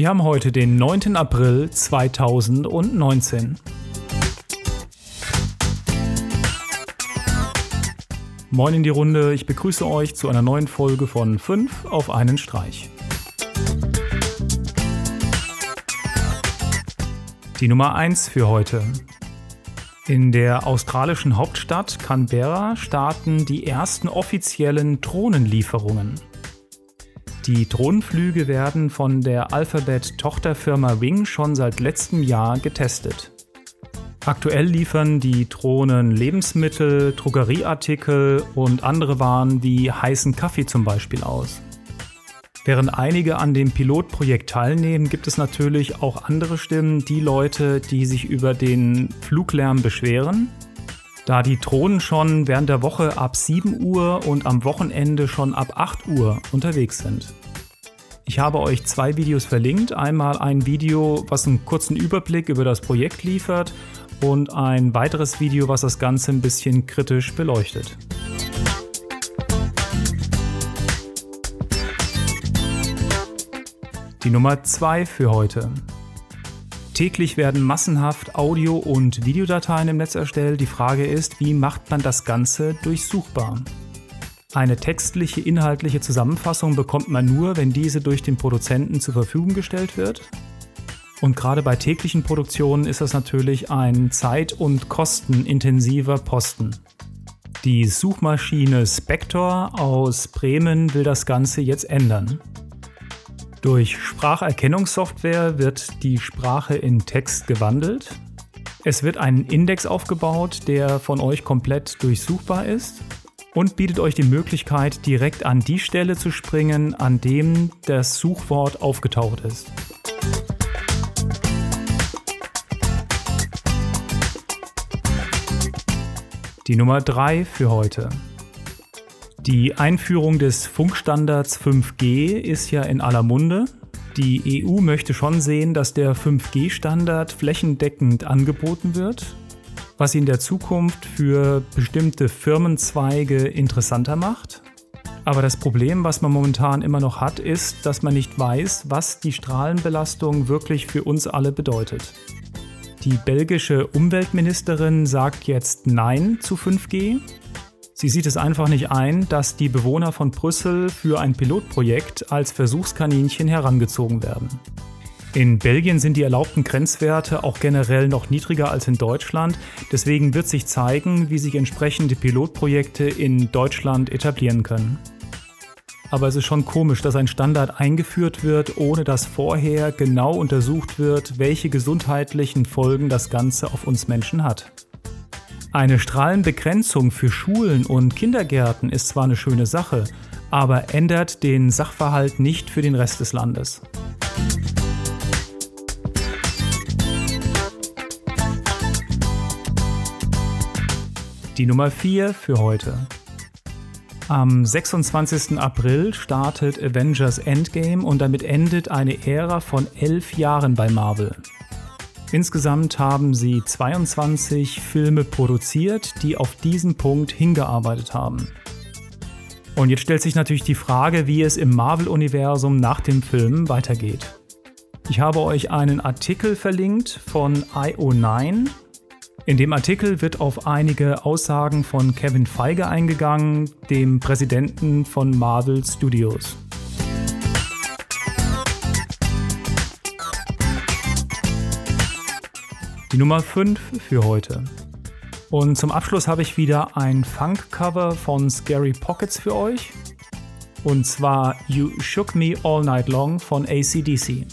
Wir haben heute den 9. April 2019. Moin in die Runde, ich begrüße euch zu einer neuen Folge von 5 auf einen Streich. Die Nummer 1 für heute. In der australischen Hauptstadt Canberra starten die ersten offiziellen Drohnenlieferungen. Die Drohnenflüge werden von der Alphabet-Tochterfirma Wing schon seit letztem Jahr getestet. Aktuell liefern die Drohnen Lebensmittel, Drogerieartikel und andere Waren wie heißen Kaffee zum Beispiel aus. Während einige an dem Pilotprojekt teilnehmen, gibt es natürlich auch andere Stimmen, die Leute, die sich über den Fluglärm beschweren da die Drohnen schon während der Woche ab 7 Uhr und am Wochenende schon ab 8 Uhr unterwegs sind. Ich habe euch zwei Videos verlinkt. Einmal ein Video, was einen kurzen Überblick über das Projekt liefert und ein weiteres Video, was das Ganze ein bisschen kritisch beleuchtet. Die Nummer 2 für heute. Täglich werden massenhaft Audio- und Videodateien im Netz erstellt. Die Frage ist, wie macht man das Ganze durchsuchbar? Eine textliche, inhaltliche Zusammenfassung bekommt man nur, wenn diese durch den Produzenten zur Verfügung gestellt wird. Und gerade bei täglichen Produktionen ist das natürlich ein zeit- und kostenintensiver Posten. Die Suchmaschine Spector aus Bremen will das Ganze jetzt ändern. Durch Spracherkennungssoftware wird die Sprache in Text gewandelt. Es wird ein Index aufgebaut, der von euch komplett durchsuchbar ist und bietet euch die Möglichkeit, direkt an die Stelle zu springen, an dem das Suchwort aufgetaucht ist. Die Nummer 3 für heute. Die Einführung des Funkstandards 5G ist ja in aller Munde. Die EU möchte schon sehen, dass der 5G-Standard flächendeckend angeboten wird, was ihn in der Zukunft für bestimmte Firmenzweige interessanter macht. Aber das Problem, was man momentan immer noch hat, ist, dass man nicht weiß, was die Strahlenbelastung wirklich für uns alle bedeutet. Die belgische Umweltministerin sagt jetzt Nein zu 5G Sie sieht es einfach nicht ein, dass die Bewohner von Brüssel für ein Pilotprojekt als Versuchskaninchen herangezogen werden. In Belgien sind die erlaubten Grenzwerte auch generell noch niedriger als in Deutschland. Deswegen wird sich zeigen, wie sich entsprechende Pilotprojekte in Deutschland etablieren können. Aber es ist schon komisch, dass ein Standard eingeführt wird, ohne dass vorher genau untersucht wird, welche gesundheitlichen Folgen das Ganze auf uns Menschen hat. Eine Strahlenbegrenzung für Schulen und Kindergärten ist zwar eine schöne Sache, aber ändert den Sachverhalt nicht für den Rest des Landes. Die Nummer 4 für heute. Am 26. April startet Avengers Endgame und damit endet eine Ära von elf Jahren bei Marvel. Insgesamt haben sie 22 Filme produziert, die auf diesen Punkt hingearbeitet haben. Und jetzt stellt sich natürlich die Frage, wie es im Marvel-Universum nach dem Film weitergeht. Ich habe euch einen Artikel verlinkt von IO9. In dem Artikel wird auf einige Aussagen von Kevin Feige eingegangen, dem Präsidenten von Marvel Studios. Die Nummer 5 für heute. Und zum Abschluss habe ich wieder ein Funk-Cover von Scary Pockets für euch. Und zwar You Shook Me All Night Long von ACDC.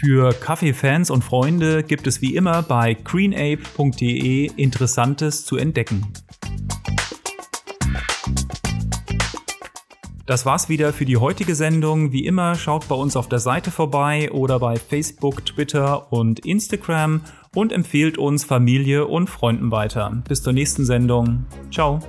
Für Kaffeefans und Freunde gibt es wie immer bei greenape.de Interessantes zu entdecken. Das war's wieder für die heutige Sendung. Wie immer, schaut bei uns auf der Seite vorbei oder bei Facebook, Twitter und Instagram und empfehlt uns Familie und Freunden weiter. Bis zur nächsten Sendung. Ciao.